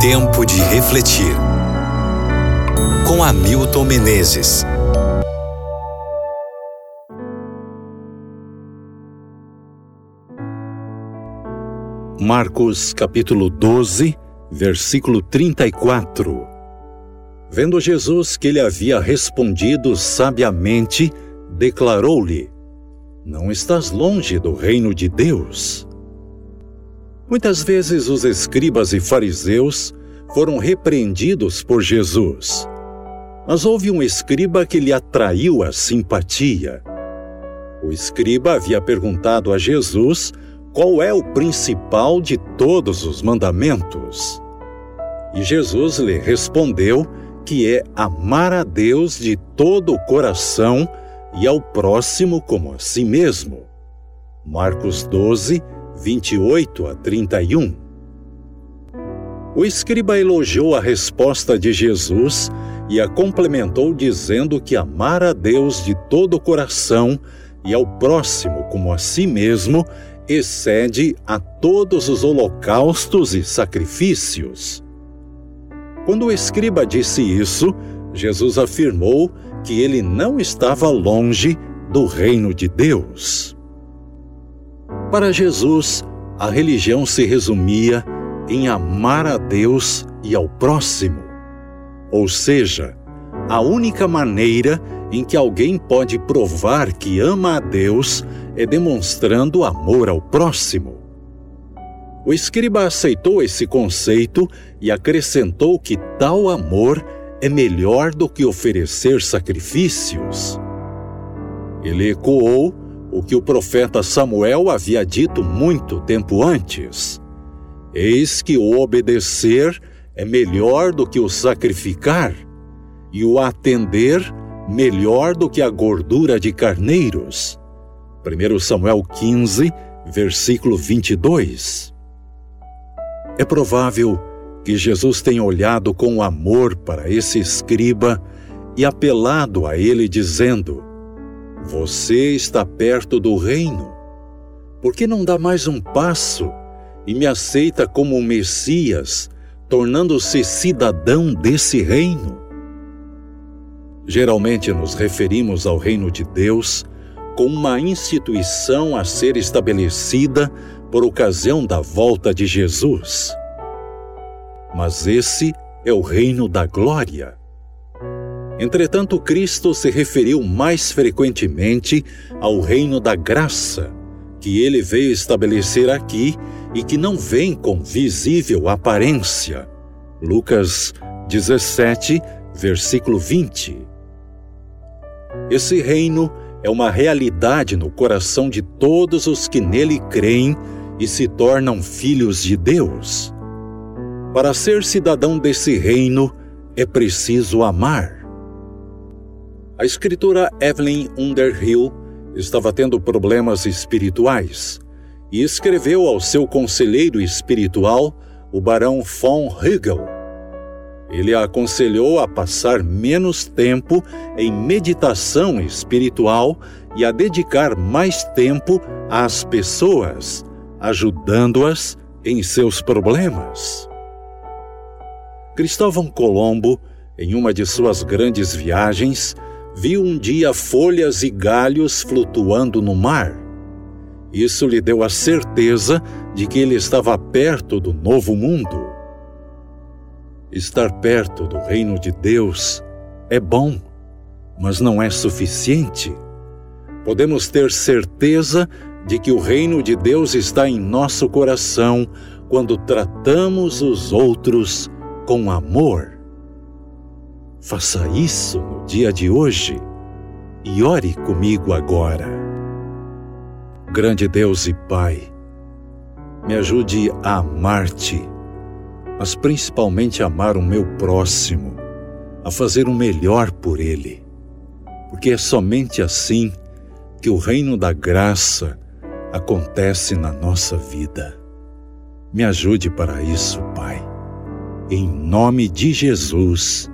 Tempo de refletir. Com Hamilton Menezes. Marcos capítulo 12, versículo 34. Vendo Jesus que ele havia respondido sabiamente, declarou-lhe: Não estás longe do reino de Deus. Muitas vezes os escribas e fariseus foram repreendidos por Jesus. Mas houve um escriba que lhe atraiu a simpatia. O escriba havia perguntado a Jesus qual é o principal de todos os mandamentos. E Jesus lhe respondeu que é amar a Deus de todo o coração e ao próximo como a si mesmo. Marcos 12, 28 a 31. O escriba elogiou a resposta de Jesus e a complementou dizendo que amar a Deus de todo o coração e ao próximo como a si mesmo excede a todos os holocaustos e sacrifícios. Quando o escriba disse isso, Jesus afirmou que ele não estava longe do reino de Deus. Para Jesus, a religião se resumia em amar a Deus e ao próximo. Ou seja, a única maneira em que alguém pode provar que ama a Deus é demonstrando amor ao próximo. O escriba aceitou esse conceito e acrescentou que tal amor é melhor do que oferecer sacrifícios. Ele ecoou o que o profeta Samuel havia dito muito tempo antes: Eis que o obedecer é melhor do que o sacrificar, e o atender melhor do que a gordura de carneiros. 1 Samuel 15, versículo 22. É provável que Jesus tenha olhado com amor para esse escriba e apelado a ele, dizendo: Você está perto do reino. Por que não dá mais um passo e me aceita como o Messias, tornando-se cidadão desse reino? Geralmente nos referimos ao reino de Deus como uma instituição a ser estabelecida por ocasião da volta de Jesus. Mas esse é o reino da glória. Entretanto, Cristo se referiu mais frequentemente ao reino da graça, que ele veio estabelecer aqui e que não vem com visível aparência. Lucas 17, versículo 20. Esse reino é uma realidade no coração de todos os que nele creem e se tornam filhos de Deus. Para ser cidadão desse reino, é preciso amar. A escritora Evelyn Underhill estava tendo problemas espirituais e escreveu ao seu conselheiro espiritual, o barão von Hügel. Ele a aconselhou a passar menos tempo em meditação espiritual e a dedicar mais tempo às pessoas, ajudando-as em seus problemas. Cristóvão Colombo, em uma de suas grandes viagens, viu um dia folhas e galhos flutuando no mar. Isso lhe deu a certeza de que ele estava perto do novo mundo. Estar perto do reino de Deus é bom, mas não é suficiente. Podemos ter certeza de que o reino de Deus está em nosso coração quando tratamos os outros com amor. Faça isso no dia de hoje e ore comigo agora. Grande Deus e Pai, me ajude a amar-te, mas principalmente a amar o meu próximo, a fazer o melhor por ele, porque é somente assim que o reino da graça acontece na nossa vida. Me ajude para isso, Pai. Em nome de Jesus.